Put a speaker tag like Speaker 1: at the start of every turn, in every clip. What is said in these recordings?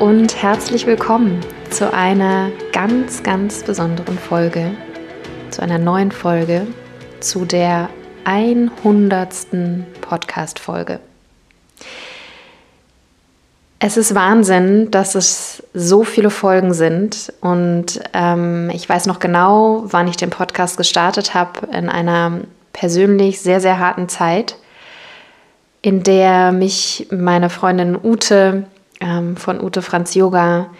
Speaker 1: und herzlich willkommen zu einer ganz, ganz besonderen Folge, zu einer neuen Folge, zu der 100. Podcast-Folge. Es ist Wahnsinn, dass es so viele Folgen sind und ähm, ich weiß noch genau, wann ich den Podcast gestartet habe, in einer persönlich sehr, sehr harten Zeit, in der mich meine Freundin Ute ähm, von Ute Franz Yoga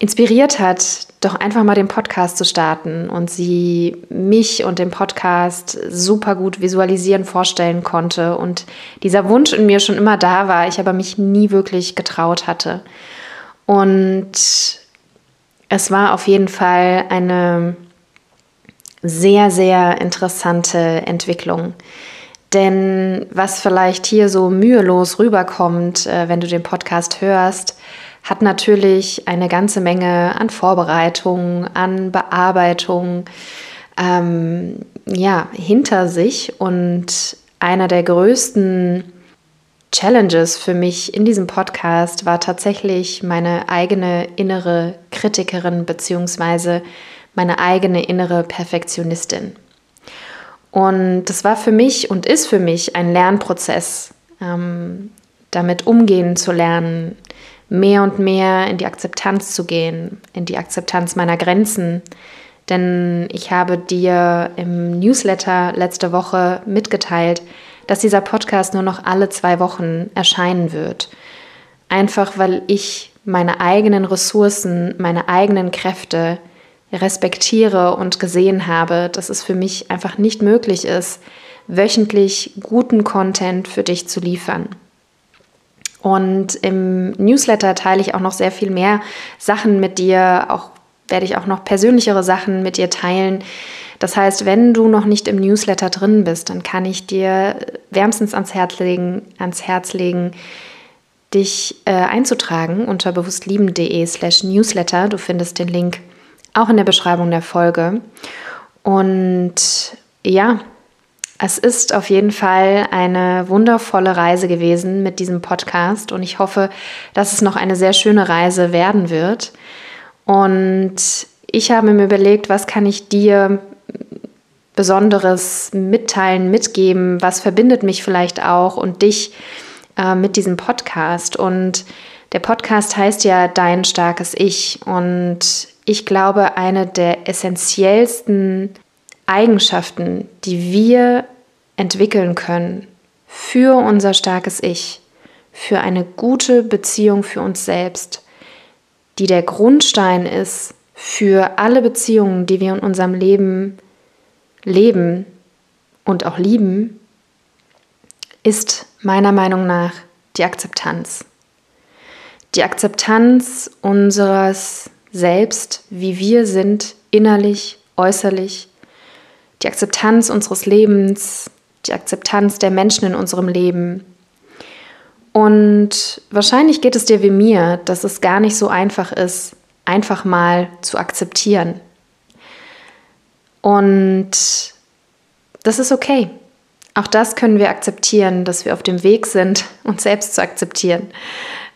Speaker 1: inspiriert hat, doch einfach mal den Podcast zu starten und sie mich und den Podcast super gut visualisieren, vorstellen konnte und dieser Wunsch in mir schon immer da war, ich aber mich nie wirklich getraut hatte. Und es war auf jeden Fall eine sehr, sehr interessante Entwicklung. Denn was vielleicht hier so mühelos rüberkommt, äh, wenn du den Podcast hörst, hat natürlich eine ganze Menge an Vorbereitung, an Bearbeitung ähm, ja, hinter sich. Und einer der größten Challenges für mich in diesem Podcast war tatsächlich meine eigene innere Kritikerin bzw. meine eigene innere Perfektionistin. Und das war für mich und ist für mich ein Lernprozess, ähm, damit umgehen zu lernen, mehr und mehr in die Akzeptanz zu gehen, in die Akzeptanz meiner Grenzen. Denn ich habe dir im Newsletter letzte Woche mitgeteilt, dass dieser Podcast nur noch alle zwei Wochen erscheinen wird. Einfach weil ich meine eigenen Ressourcen, meine eigenen Kräfte respektiere und gesehen habe, dass es für mich einfach nicht möglich ist, wöchentlich guten Content für dich zu liefern. Und im Newsletter teile ich auch noch sehr viel mehr Sachen mit dir, auch werde ich auch noch persönlichere Sachen mit dir teilen. Das heißt, wenn du noch nicht im Newsletter drin bist, dann kann ich dir wärmstens ans Herz legen, ans Herz legen dich äh, einzutragen unter bewusstlieben.de slash newsletter. Du findest den Link auch in der Beschreibung der Folge. Und ja, es ist auf jeden Fall eine wundervolle Reise gewesen mit diesem Podcast und ich hoffe, dass es noch eine sehr schöne Reise werden wird. Und ich habe mir überlegt, was kann ich dir Besonderes mitteilen, mitgeben, was verbindet mich vielleicht auch und dich äh, mit diesem Podcast. Und der Podcast heißt ja Dein starkes Ich und ich glaube, eine der essentiellsten Eigenschaften, die wir entwickeln können für unser starkes Ich, für eine gute Beziehung für uns selbst, die der Grundstein ist für alle Beziehungen, die wir in unserem Leben leben und auch lieben, ist meiner Meinung nach die Akzeptanz. Die Akzeptanz unseres selbst, wie wir sind, innerlich, äußerlich, die Akzeptanz unseres Lebens, die Akzeptanz der Menschen in unserem Leben. Und wahrscheinlich geht es dir wie mir, dass es gar nicht so einfach ist, einfach mal zu akzeptieren. Und das ist okay. Auch das können wir akzeptieren, dass wir auf dem Weg sind, uns selbst zu akzeptieren.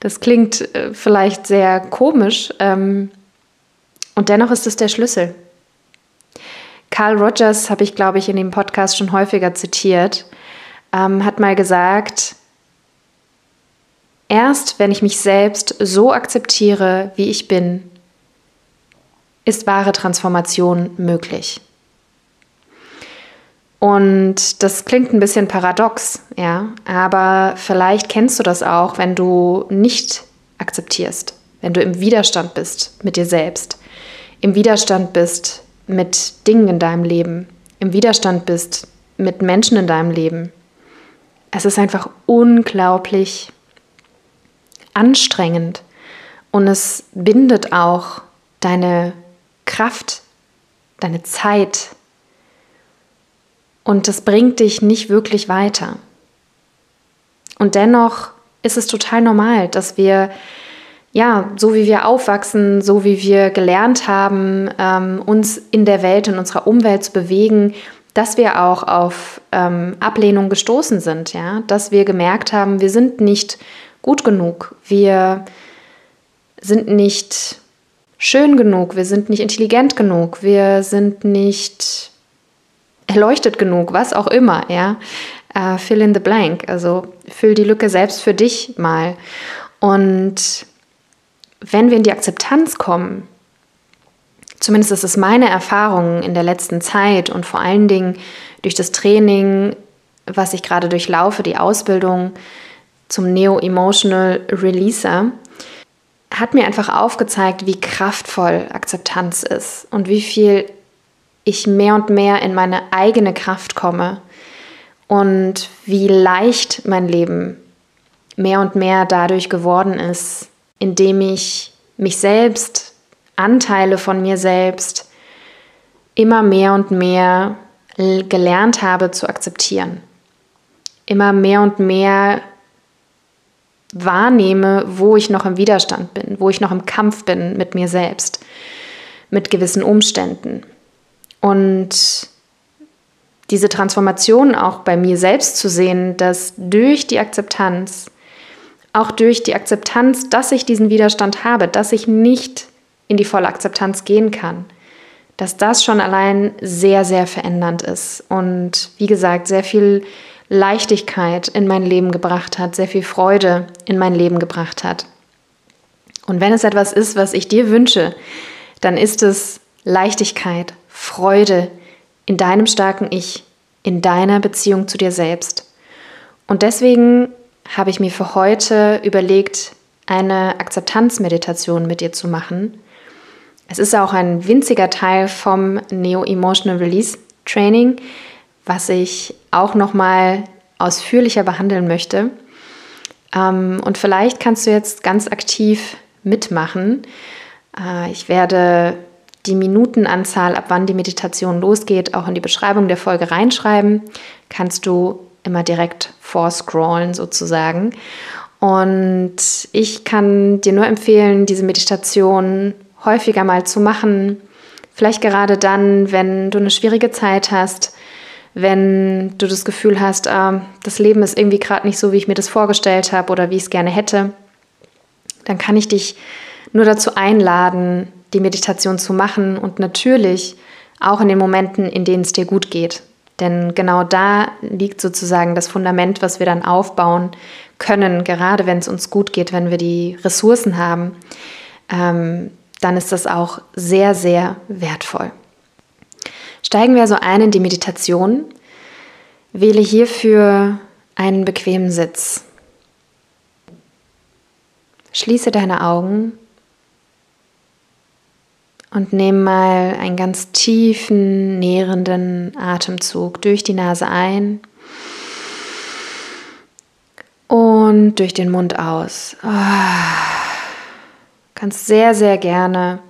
Speaker 1: Das klingt äh, vielleicht sehr komisch, ähm, und dennoch ist es der Schlüssel. Carl Rogers, habe ich, glaube ich, in dem Podcast schon häufiger zitiert, ähm, hat mal gesagt, erst wenn ich mich selbst so akzeptiere, wie ich bin, ist wahre Transformation möglich. Und das klingt ein bisschen paradox, ja, aber vielleicht kennst du das auch, wenn du nicht akzeptierst, wenn du im Widerstand bist mit dir selbst, im Widerstand bist mit Dingen in deinem Leben, im Widerstand bist mit Menschen in deinem Leben. Es ist einfach unglaublich anstrengend Und es bindet auch deine Kraft, deine Zeit. Und es bringt dich nicht wirklich weiter. Und dennoch ist es total normal, dass wir, ja, so wie wir aufwachsen, so wie wir gelernt haben, ähm, uns in der Welt, in unserer Umwelt zu bewegen, dass wir auch auf ähm, Ablehnung gestoßen sind, ja, dass wir gemerkt haben, wir sind nicht gut genug, wir sind nicht schön genug, wir sind nicht intelligent genug, wir sind nicht erleuchtet genug, was auch immer, ja. Uh, fill in the blank, also füll die Lücke selbst für dich mal. Und wenn wir in die Akzeptanz kommen, zumindest ist es meine Erfahrung in der letzten Zeit und vor allen Dingen durch das Training, was ich gerade durchlaufe, die Ausbildung zum Neo-Emotional Releaser, hat mir einfach aufgezeigt, wie kraftvoll Akzeptanz ist und wie viel ich mehr und mehr in meine eigene Kraft komme und wie leicht mein Leben mehr und mehr dadurch geworden ist, indem ich mich selbst, Anteile von mir selbst immer mehr und mehr gelernt habe zu akzeptieren. Immer mehr und mehr wahrnehme, wo ich noch im Widerstand bin, wo ich noch im Kampf bin mit mir selbst, mit gewissen Umständen. Und diese Transformation auch bei mir selbst zu sehen, dass durch die Akzeptanz, auch durch die Akzeptanz, dass ich diesen Widerstand habe, dass ich nicht in die volle Akzeptanz gehen kann, dass das schon allein sehr, sehr verändernd ist und wie gesagt, sehr viel Leichtigkeit in mein Leben gebracht hat, sehr viel Freude in mein Leben gebracht hat. Und wenn es etwas ist, was ich dir wünsche, dann ist es Leichtigkeit, Freude in deinem starken Ich, in deiner Beziehung zu dir selbst. Und deswegen habe ich mir für heute überlegt, eine Akzeptanzmeditation mit dir zu machen. Es ist auch ein winziger Teil vom Neo Emotional Release Training, was ich auch noch mal ausführlicher behandeln möchte. Ähm, und vielleicht kannst du jetzt ganz aktiv mitmachen. Äh, ich werde die Minutenanzahl, ab wann die Meditation losgeht, auch in die Beschreibung der Folge reinschreiben. Kannst du immer direkt vorscrollen sozusagen. Und ich kann dir nur empfehlen, diese Meditation häufiger mal zu machen. Vielleicht gerade dann, wenn du eine schwierige Zeit hast, wenn du das Gefühl hast, äh, das Leben ist irgendwie gerade nicht so, wie ich mir das vorgestellt habe oder wie ich es gerne hätte, dann kann ich dich nur dazu einladen, die Meditation zu machen und natürlich auch in den Momenten, in denen es dir gut geht. Denn genau da liegt sozusagen das Fundament, was wir dann aufbauen können, gerade wenn es uns gut geht, wenn wir die Ressourcen haben, ähm, dann ist das auch sehr, sehr wertvoll. Steigen wir also ein in die Meditation. Wähle hierfür einen bequemen Sitz. Schließe deine Augen und nimm mal einen ganz tiefen, nährenden Atemzug durch die Nase ein und durch den Mund aus. Oh. Kannst sehr, sehr gerne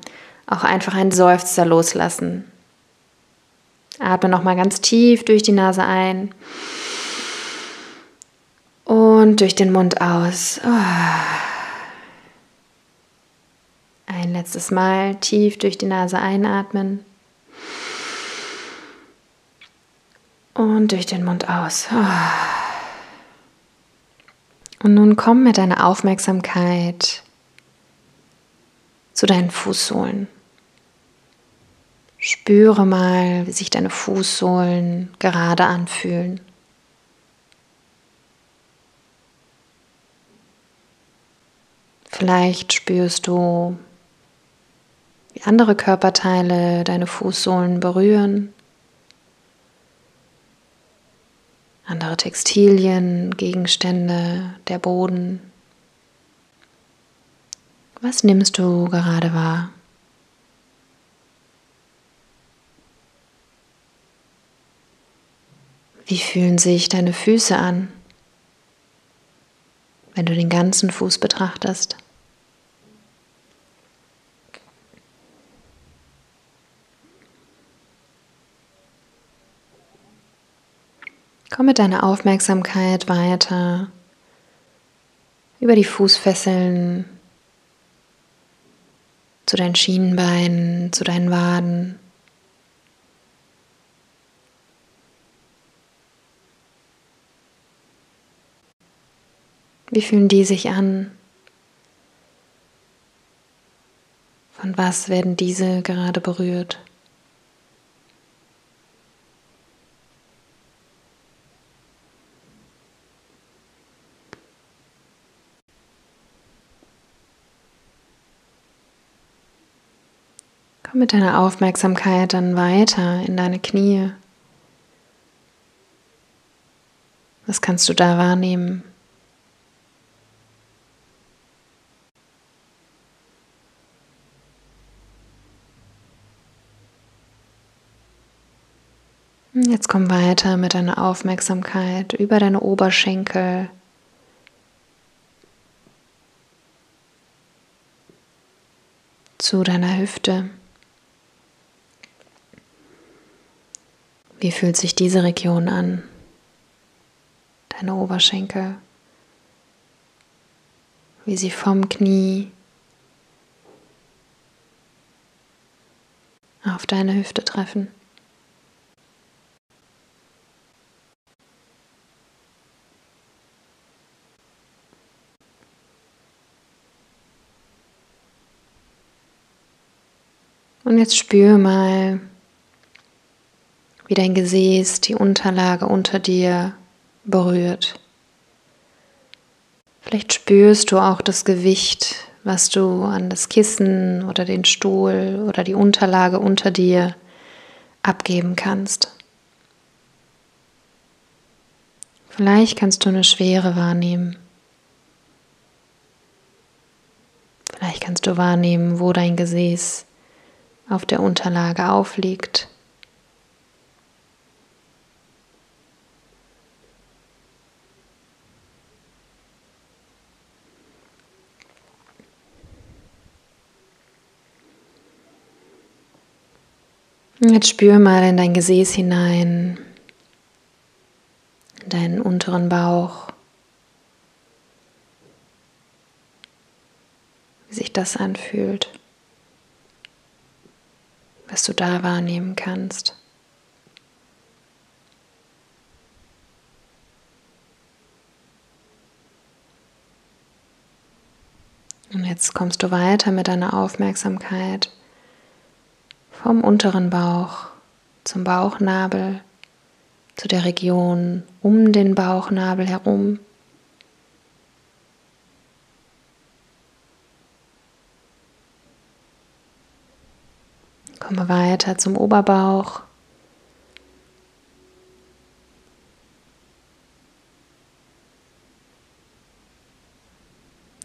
Speaker 1: auch einfach einen Seufzer loslassen. Atme nochmal ganz tief durch die Nase ein und durch den Mund aus. Ein letztes Mal tief durch die Nase einatmen und durch den Mund aus. Und nun komm mit deiner Aufmerksamkeit zu deinen Fußsohlen. Spüre mal, wie sich deine Fußsohlen gerade anfühlen. Vielleicht spürst du, andere Körperteile deine Fußsohlen berühren. Andere Textilien, Gegenstände, der Boden. Was nimmst du gerade wahr? Wie fühlen sich deine Füße an, wenn du den ganzen Fuß betrachtest? Komm mit deiner Aufmerksamkeit weiter über die Fußfesseln zu deinen Schienenbeinen, zu deinen Waden. Wie fühlen die sich an? Von was werden diese gerade berührt? Komm mit deiner Aufmerksamkeit dann weiter in deine Knie. Was kannst du da wahrnehmen? Jetzt komm weiter mit deiner Aufmerksamkeit über deine Oberschenkel. Zu deiner Hüfte. Wie fühlt sich diese Region an? Deine Oberschenkel. Wie sie vom Knie auf deine Hüfte treffen. Und jetzt spür mal, wie dein Gesäß die Unterlage unter dir berührt. Vielleicht spürst du auch das Gewicht, was du an das Kissen oder den Stuhl oder die Unterlage unter dir abgeben kannst. Vielleicht kannst du eine Schwere wahrnehmen. Vielleicht kannst du wahrnehmen, wo dein Gesäß auf der Unterlage aufliegt. Jetzt spür mal in dein Gesäß hinein, in deinen unteren Bauch, wie sich das anfühlt was du da wahrnehmen kannst. Und jetzt kommst du weiter mit deiner Aufmerksamkeit vom unteren Bauch zum Bauchnabel, zu der Region um den Bauchnabel herum. Komme weiter zum Oberbauch.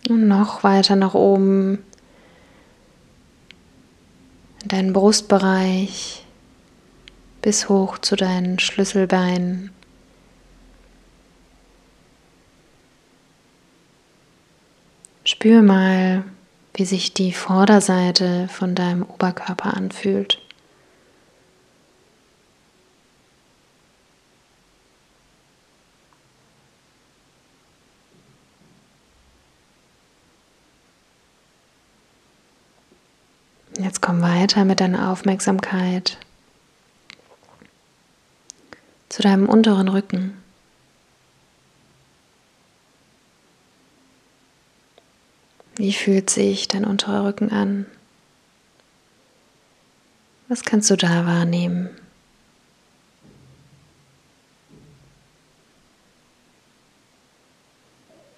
Speaker 1: Und noch weiter nach oben deinen Brustbereich bis hoch zu deinen Schlüsselbeinen. Spür mal, wie sich die Vorderseite von deinem Oberkörper anfühlt. Jetzt komm weiter mit deiner Aufmerksamkeit zu deinem unteren Rücken. Wie fühlt sich dein unterer Rücken an? Was kannst du da wahrnehmen?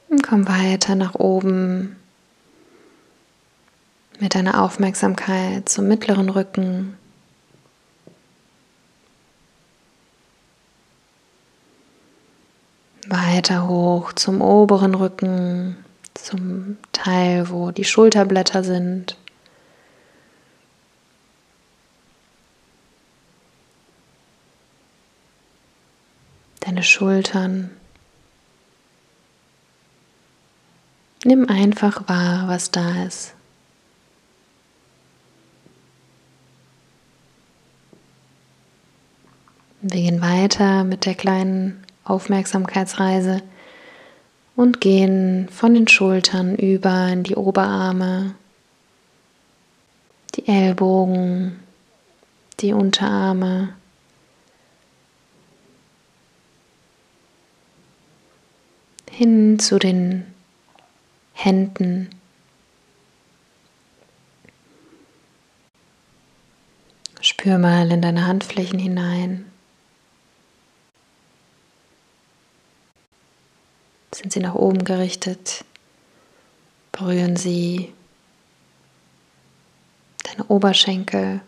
Speaker 1: Und komm weiter nach oben mit deiner Aufmerksamkeit zum mittleren Rücken. Weiter hoch zum oberen Rücken zum Teil, wo die Schulterblätter sind. Deine Schultern. Nimm einfach wahr, was da ist. Wir gehen weiter mit der kleinen Aufmerksamkeitsreise und gehen von den Schultern über in die Oberarme, die Ellbogen, die Unterarme. hin zu den Händen. Spür mal in deine Handflächen hinein. Sind sie nach oben gerichtet? Berühren sie deine Oberschenkel.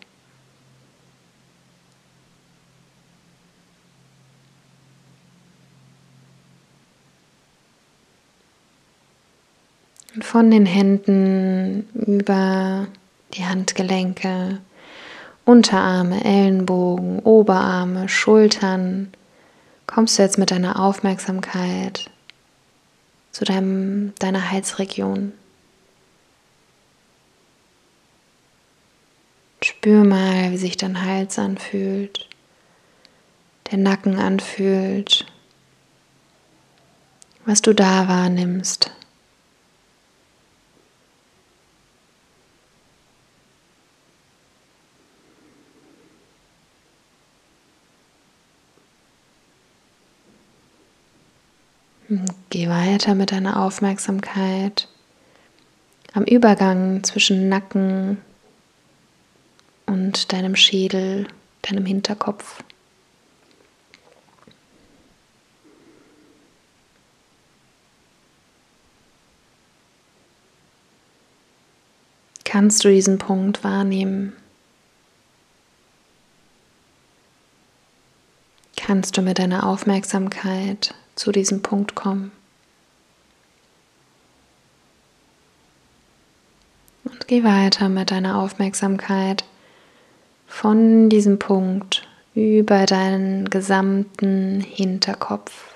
Speaker 1: Und von den Händen über die Handgelenke, Unterarme, Ellenbogen, Oberarme, Schultern kommst du jetzt mit deiner Aufmerksamkeit zu deinem, deiner Halsregion. Spür mal, wie sich dein Hals anfühlt, der Nacken anfühlt, was du da wahrnimmst. Geh weiter mit deiner Aufmerksamkeit am Übergang zwischen Nacken und deinem Schädel, deinem Hinterkopf. Kannst du diesen Punkt wahrnehmen? Kannst du mit deiner Aufmerksamkeit zu diesem Punkt kommen? Und geh weiter mit deiner Aufmerksamkeit von diesem Punkt über deinen gesamten Hinterkopf.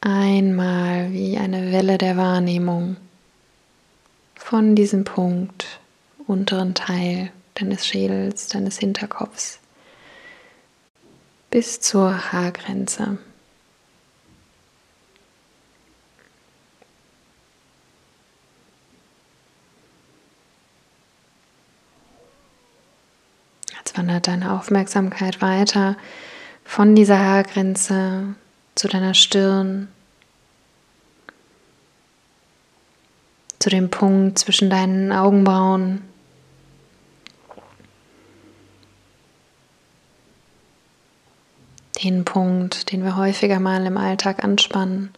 Speaker 1: Einmal wie eine Welle der Wahrnehmung von diesem Punkt, unteren Teil deines Schädels, deines Hinterkopfs bis zur Haargrenze. wandert deine Aufmerksamkeit weiter von dieser Haargrenze zu deiner Stirn, zu dem Punkt zwischen deinen Augenbrauen. Den Punkt, den wir häufiger mal im Alltag anspannen.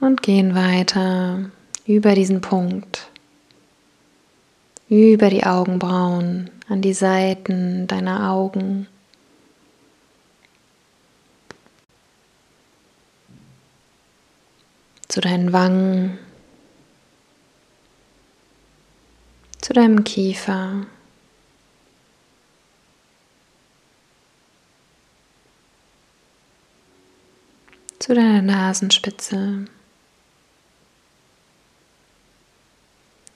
Speaker 1: Und gehen weiter über diesen Punkt über die Augenbrauen, an die Seiten deiner Augen. Zu deinen Wangen, zu deinem Kiefer. Zu deiner Nasenspitze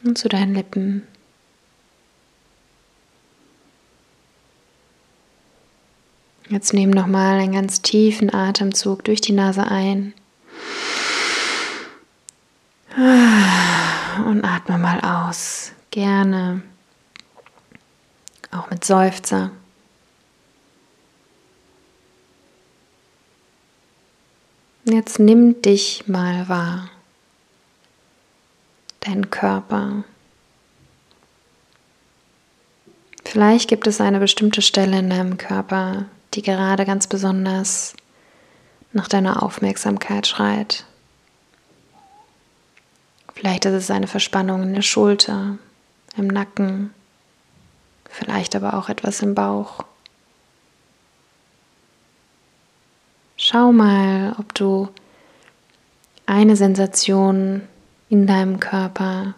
Speaker 1: und zu deinen Lippen. Jetzt nimm nochmal einen ganz tiefen Atemzug durch die Nase ein. Und atme mal aus. Gerne. Auch mit Seufzer. Jetzt nimm dich mal wahr. Dein Körper. Vielleicht gibt es eine bestimmte Stelle in deinem Körper, die gerade ganz besonders nach deiner Aufmerksamkeit schreit. Vielleicht ist es eine Verspannung in der Schulter, im Nacken, vielleicht aber auch etwas im Bauch. Schau mal, ob du eine Sensation in deinem Körper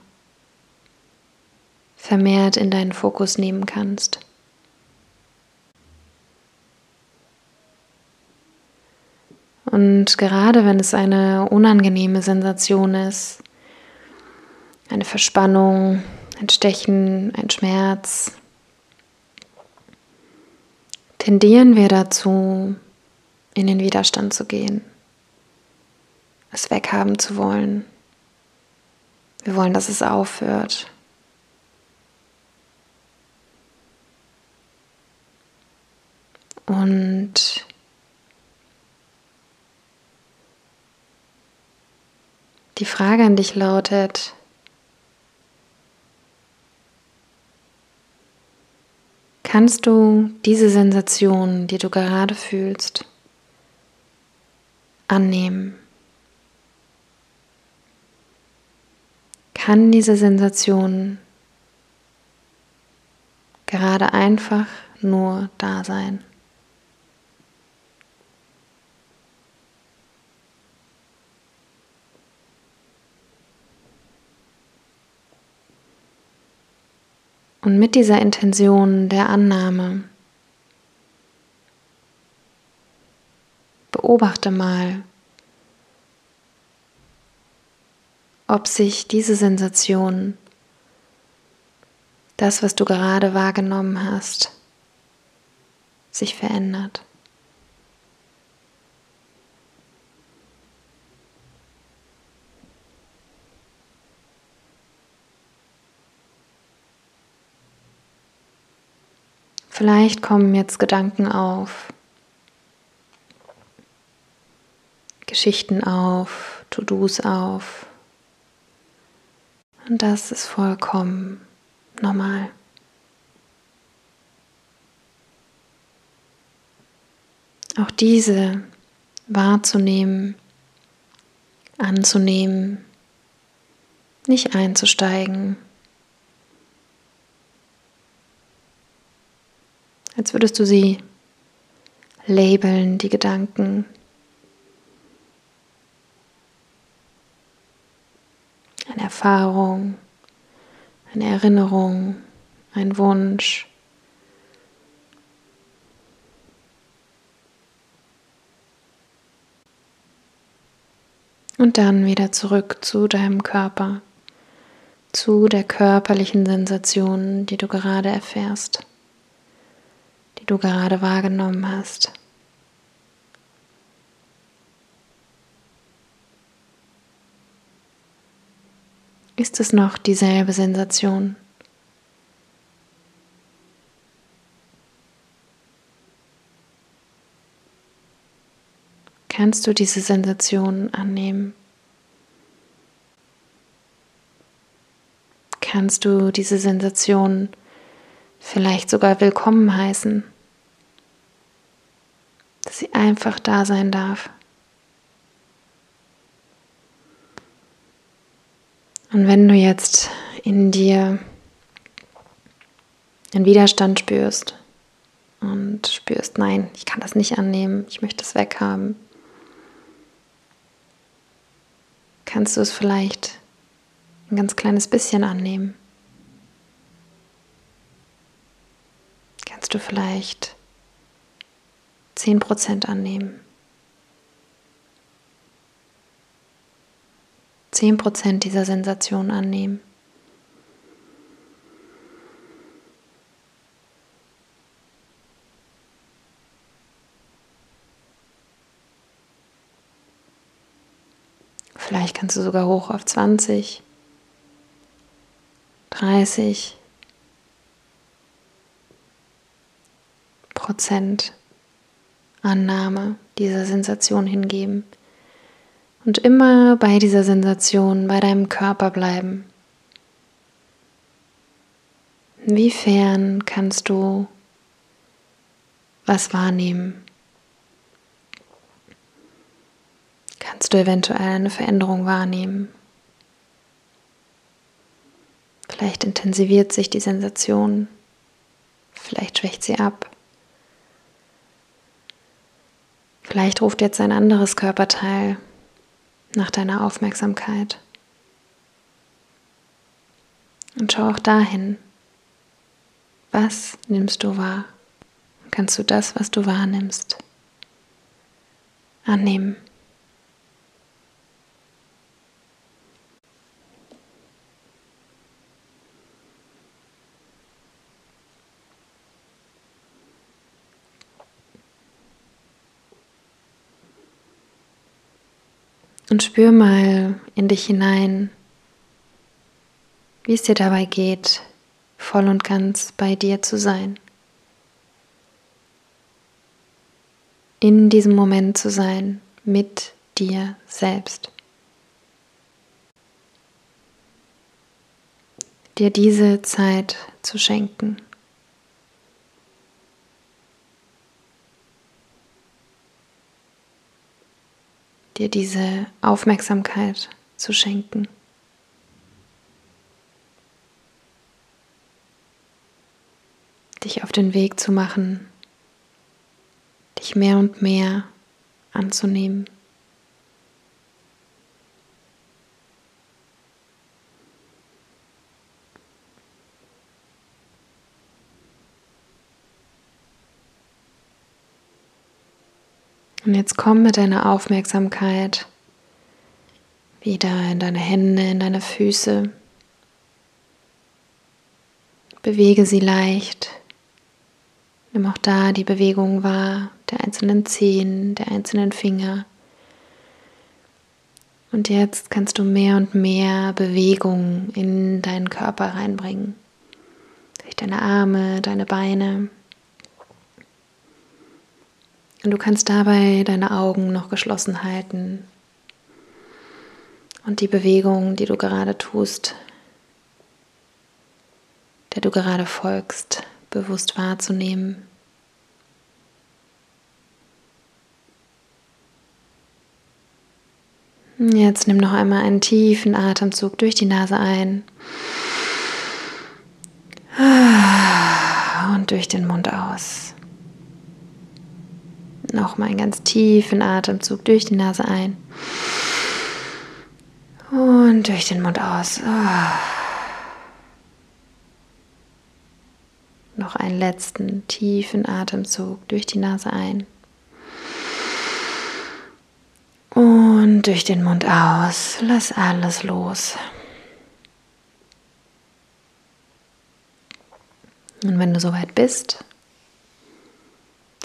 Speaker 1: vermehrt in deinen Fokus nehmen kannst. Und gerade wenn es eine unangenehme Sensation ist, eine Verspannung, ein Stechen, ein Schmerz, tendieren wir dazu, in den Widerstand zu gehen, es weghaben zu wollen. Wir wollen, dass es aufhört. Und die Frage an dich lautet, kannst du diese Sensation, die du gerade fühlst, annehmen? Kann diese Sensation gerade einfach nur da sein? Und mit dieser Intention der Annahme beobachte mal, ob sich diese Sensation, das, was du gerade wahrgenommen hast, sich verändert. Vielleicht kommen jetzt Gedanken auf, Geschichten auf, To-Dos auf. Und das ist vollkommen normal. Auch diese wahrzunehmen, anzunehmen, nicht einzusteigen, als würdest du sie labeln, die Gedanken. Eine Erfahrung, eine Erinnerung, ein Wunsch. Und dann wieder zurück zu deinem Körper, zu der körperlichen Sensation, die du gerade erfährst die du gerade wahrgenommen hast. Ist es noch dieselbe Sensation? Kannst du diese Sensation annehmen? Kannst du diese Sensation vielleicht sogar willkommen heißen, dass sie einfach da sein darf. Und wenn du jetzt in dir einen Widerstand spürst und spürst, nein, ich kann das nicht annehmen, ich möchte es weghaben, kannst du es vielleicht ein ganz kleines bisschen annehmen. kannst du vielleicht 10% annehmen. 10% dieser Sensation annehmen. Vielleicht kannst du sogar hoch auf 20, 30, Prozent Annahme dieser Sensation hingeben und immer bei dieser Sensation, bei deinem Körper bleiben. Inwiefern kannst du was wahrnehmen? Kannst du eventuell eine Veränderung wahrnehmen? Vielleicht intensiviert sich die Sensation, vielleicht schwächt sie ab. Vielleicht ruft jetzt ein anderes Körperteil nach deiner Aufmerksamkeit. Und schau auch dahin. Was nimmst du wahr? Kannst du das, was du wahrnimmst, annehmen? Und spür mal in dich hinein, wie es dir dabei geht, voll und ganz bei dir zu sein. In diesem Moment zu sein, mit dir selbst. Dir diese Zeit zu schenken. Dir diese Aufmerksamkeit zu schenken. Dich auf den Weg zu machen, dich mehr und mehr anzunehmen. Und jetzt komm mit deiner Aufmerksamkeit wieder in deine Hände, in deine Füße. Bewege sie leicht. Nimm auch da die Bewegung wahr, der einzelnen Zehen, der einzelnen Finger. Und jetzt kannst du mehr und mehr Bewegung in deinen Körper reinbringen. Durch deine Arme, deine Beine. Und du kannst dabei deine Augen noch geschlossen halten und die Bewegung, die du gerade tust, der du gerade folgst, bewusst wahrzunehmen. Jetzt nimm noch einmal einen tiefen Atemzug durch die Nase ein und durch den Mund aus. Nochmal einen ganz tiefen Atemzug durch die Nase ein. Und durch den Mund aus. Oh. Noch einen letzten tiefen Atemzug durch die Nase ein. Und durch den Mund aus. Lass alles los. Und wenn du soweit bist,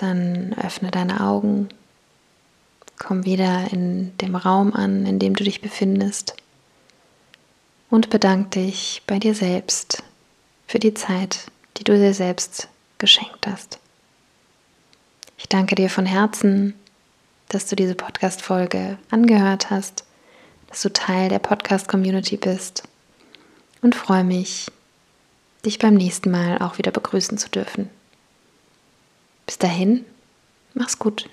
Speaker 1: dann öffne deine Augen, komm wieder in dem Raum an, in dem du dich befindest und bedank dich bei dir selbst für die Zeit, die du dir selbst geschenkt hast. Ich danke dir von Herzen, dass du diese Podcast-Folge angehört hast, dass du Teil der Podcast-Community bist und freue mich, dich beim nächsten Mal auch wieder begrüßen zu dürfen. Bis dahin, mach's gut.